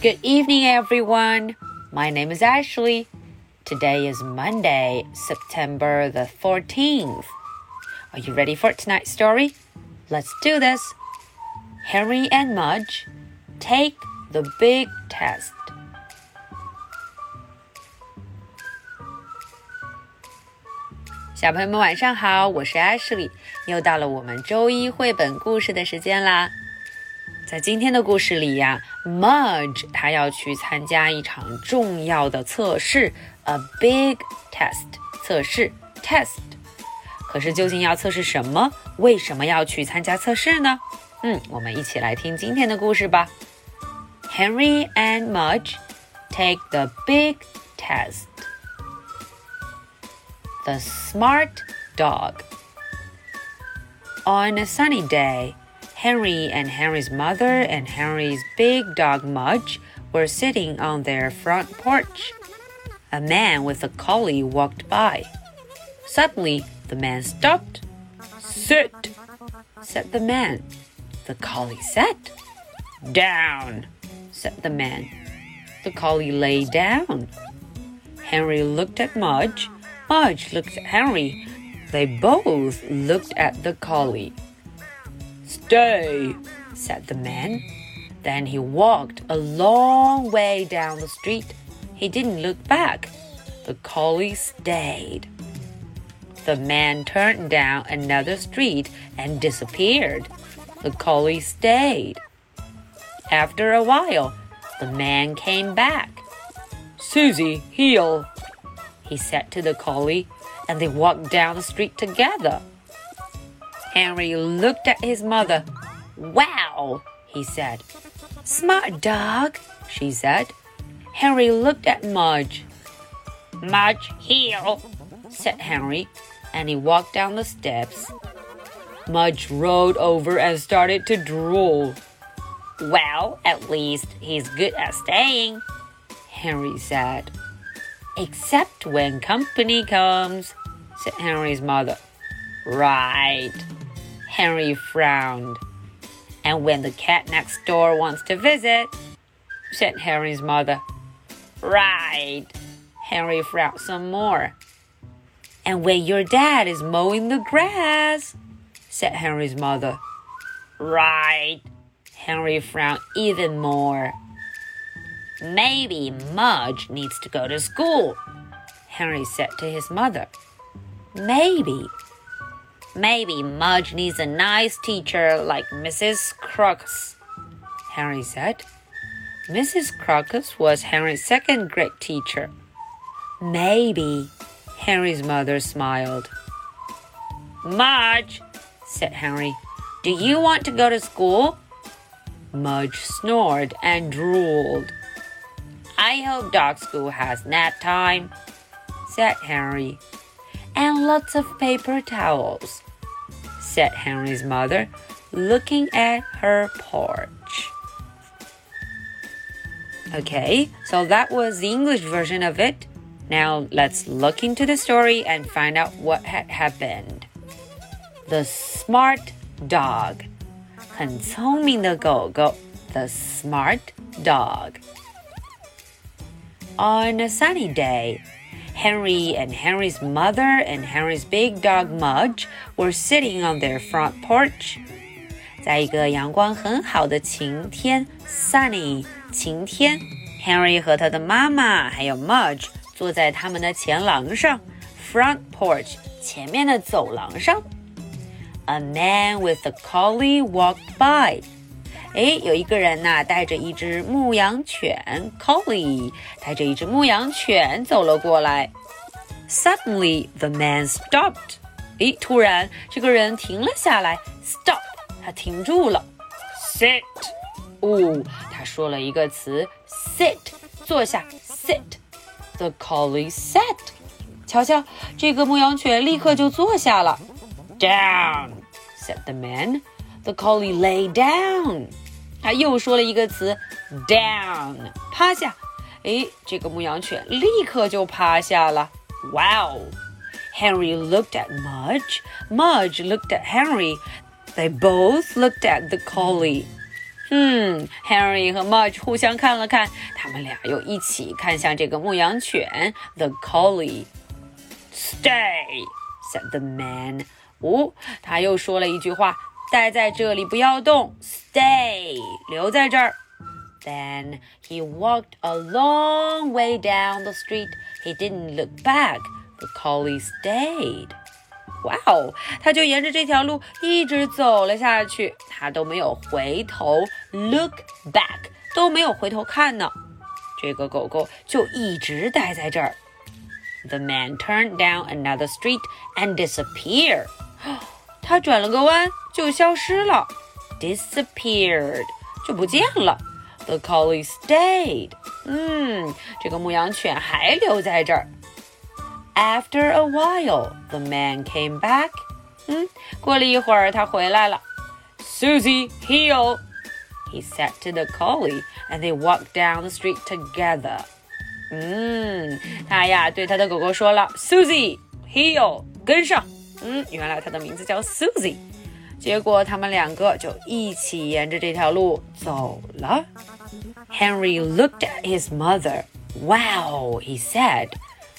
Good evening, everyone. My name is Ashley. Today is Monday, September the 14th. Are you ready for tonight's story? Let's do this. Henry and Mudge take the big test. Ashley，又到了我们周一绘本故事的时间啦。在今天的故事里呀，Mudge 他要去参加一场重要的测试，a big test 测试 test。可是究竟要测试什么？为什么要去参加测试呢？嗯，我们一起来听今天的故事吧。Henry and Mudge take the big test. The Smart Dog. On a sunny day, Henry and Henry's mother and Henry's big dog Mudge were sitting on their front porch. A man with a collie walked by. Suddenly, the man stopped. Sit, said the man. The collie sat. Down, said the man. The collie lay down. Henry looked at Mudge Mudge looked at Henry. They both looked at the collie. Stay, said the man. Then he walked a long way down the street. He didn't look back. The collie stayed. The man turned down another street and disappeared. The collie stayed. After a while, the man came back. Susie, heel, he said to the collie, and they walked down the street together. Henry looked at his mother. Wow, he said. Smart dog, she said. Henry looked at Mudge. Mudge, here, said Henry, and he walked down the steps. Mudge rolled over and started to drool. Well, at least he's good at staying, Henry said. Except when company comes, said Henry's mother. Right. Henry frowned. And when the cat next door wants to visit, said Henry's mother. Right. Henry frowned some more. And when your dad is mowing the grass, said Henry's mother. Right. Henry frowned even more. Maybe Mudge needs to go to school, Henry said to his mother. Maybe. Maybe Mudge needs a nice teacher like Mrs. Crocus, Henry said. Mrs. Crocus was Henry's second grade teacher. Maybe, Henry's mother smiled. Mudge, said Henry, do you want to go to school? Mudge snored and drooled. I hope dog school has nap time, said Henry. And lots of paper towels, said Henry's mother, looking at her porch. Okay, so that was the English version of it. Now let's look into the story and find out what had happened. The smart dog. 很聪明的狗狗，the smart dog. On a sunny day, Henry and Henry's mother and Henry's big dog Mudge were sitting on their front porch. 在一个阳光很好的晴天，sunny 晴天，Henry 和他的妈妈还有 Mudge 坐在他们的前廊上，front porch 前面的走廊上。A man with a collie walked by. 哎，有一个人呐，带着一只牧羊犬 collie，带着一只牧羊犬走了过来。Suddenly, the man stopped. 诶，突然这个人停了下来，stop，他停住了。Sit，哦，他说了一个词，sit，坐下，sit。The collie sat。瞧瞧，这个牧羊犬立刻就坐下了。Down, said the man. The collie lay down. 他又说了一个词，down，趴下。哎，这个牧羊犬立刻就趴下了。Wow! Henry looked at Mudge. Mudge looked at Henry. They both looked at the collie. 嗯，Henry 和 Mudge 互相看了看，他们俩又一起看向这个牧羊犬 The Collie。Stay, said the man. 哦，他又说了一句话：“ 待在这里，不要动。”Stay，留在这儿。Then he walked a long way down the street. He didn't look back. The collie stayed. 哇哦，他就沿着这条路一直走了下去，他都没有回头，look back 都没有回头看呢。这个狗狗就一直待在这儿。The man turned down another street and disappeared. 他转了个弯 就消失了，disappeared 就不见了。The collie stayed. 嗯，这个牧羊犬还留在这儿。After a while, the man came back. 嗯，过了一会儿，他回来了。Susie, heel, he said to the collie, and they walked down the street together. 嗯，他呀对他的狗狗说了，Susie, heel，跟上。嗯，原来他的名字叫 Susie。结果他们两个就一起沿着这条路走了。Henry looked at his mother. Wow, he said.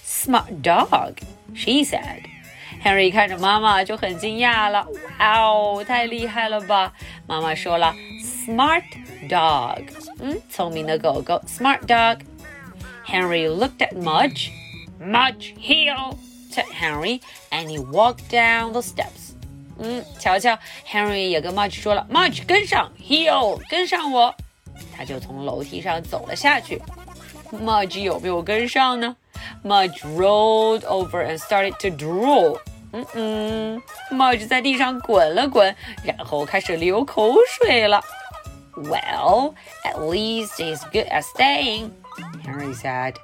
Smart dog, she said. Henry 看着妈妈就很惊讶了。哇哦，太厉害了吧！妈妈说了，Smart dog，嗯，聪明的狗狗，Smart dog。Henry looked at Mudge. Mudge, heel, said Henry, and he walked down the steps. 嗯，瞧瞧，Henry 也跟 Mudge 说了，Mudge 跟上，Heel 跟上我。他就从楼梯上走了下去。Mudge 有没有跟上呢？Mudge rolled over and started to drool。嗯嗯，Mudge 在地上滚了滚，然后开始流口水了。Well, at least he's good at staying, Henry said.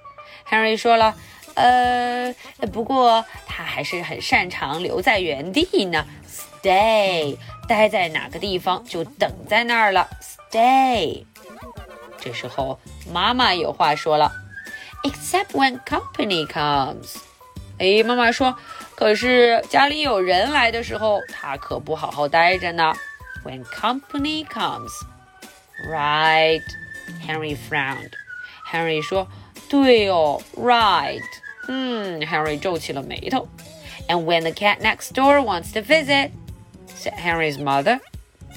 Henry 说了呃，不过他还是很擅长留在原地呢。Stay，待在哪个地方就等在那儿了。Stay。这时候妈妈有话说了。except when company comes。哎，妈妈说，可是家里有人来的时候，他可不好好待着呢。When company comes, right? Henry frowned. Henry 说，对哦，right。嗯，Henry 皱起了眉头。And when the cat next door wants to visit, said Henry's mother.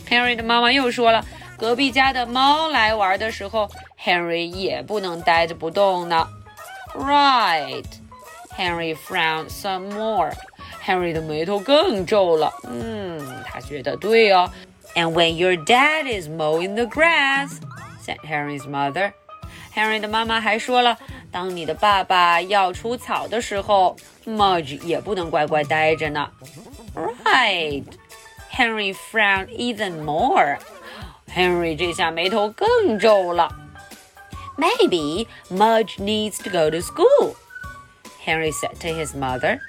Henry 的妈妈又说了，隔壁家的猫来玩的时候，Henry 也不能待着不动呢。Right. Henry frowned some more. Henry 的眉头更皱了。嗯，他觉得对哦。And when your dad is mowing the grass, said Henry's mother. Henry 的妈妈还说了，当你的爸爸要除草的时候，Mudge 也不能乖乖待着呢。Right. Henry frowned even more. Henry 这下眉头更皱了。Maybe Mudge needs to go to school, Henry said to his mother.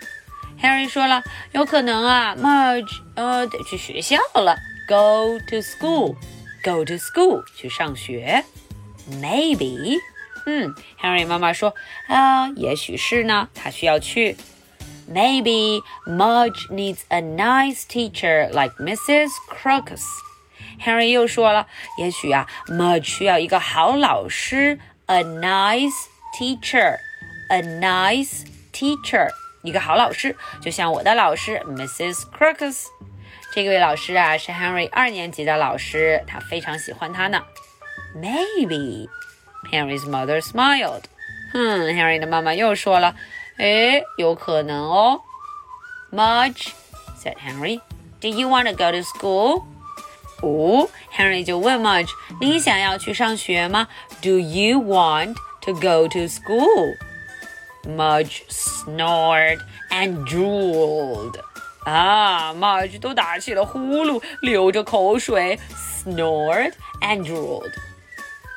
Henry 说了，有可能啊，Mudge 呃得去学校了，go to school, go to school 去上学。Maybe， 嗯，Henry 妈妈说啊，也许是呢，他需要去。Maybe Mudge needs a nice teacher like Mrs. Crocus. Henry 又说了，也许啊，Mudge 需要一个好老师，a nice teacher，a nice teacher，一个好老师，就像我的老师 Mrs. Crocus。这位老师啊，是 Henry 二年级的老师，他非常喜欢他呢。Maybe Maybe，Henry's mother smiled。哼，Henry 的妈妈又说了，诶，有可能哦。Mudge，said Henry，Do you want to go to school？哦，Henry 就问 Mudge：“ 你想要去上学吗？Do you want to go to school？” Mudge snored and drooled. 啊，Mudge 都打起了呼噜，流着口水，snored and drooled.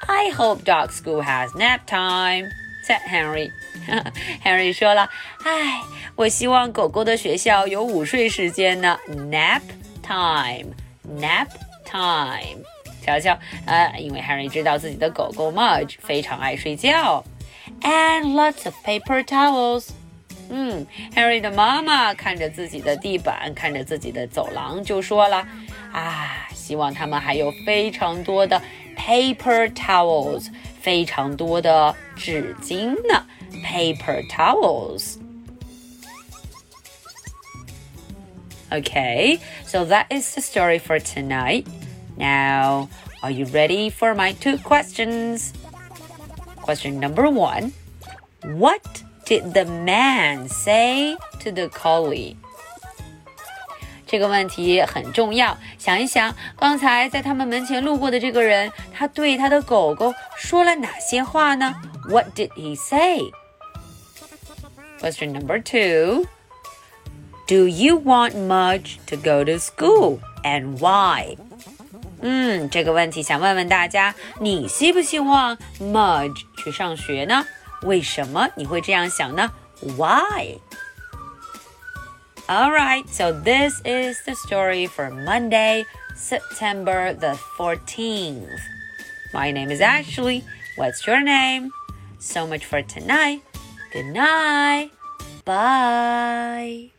I hope dog school has nap time," said Henry. Henry 说了：“唉，我希望狗狗的学校有午睡时间呢，nap time, nap time，瞧瞧，呃，因为 Harry 知道自己的狗狗 Mudge 非常爱睡觉，and lots of paper towels。嗯，Harry 的妈妈看着自己的地板，看着自己的走廊，就说了：“啊，希 希望他们还有非常多的 paper towels，非常多的纸巾呢。paper towels. Okay, so that is the story for tonight. Now, are you ready for my two questions? Question number one What did the man say to the collie? 这个问题很重要，想一想，刚才在他们门前路过的这个人，他对他的狗狗说了哪些话呢？What did he say? Question number two Do you want Mudge to go to school and why? 嗯，这个问题想问问大家，你希不希望 Mudge 去上学呢？为什么你会这样想呢？Why? Alright, so this is the story for Monday, September the 14th. My name is Ashley. What's your name? So much for tonight. Good night. Bye.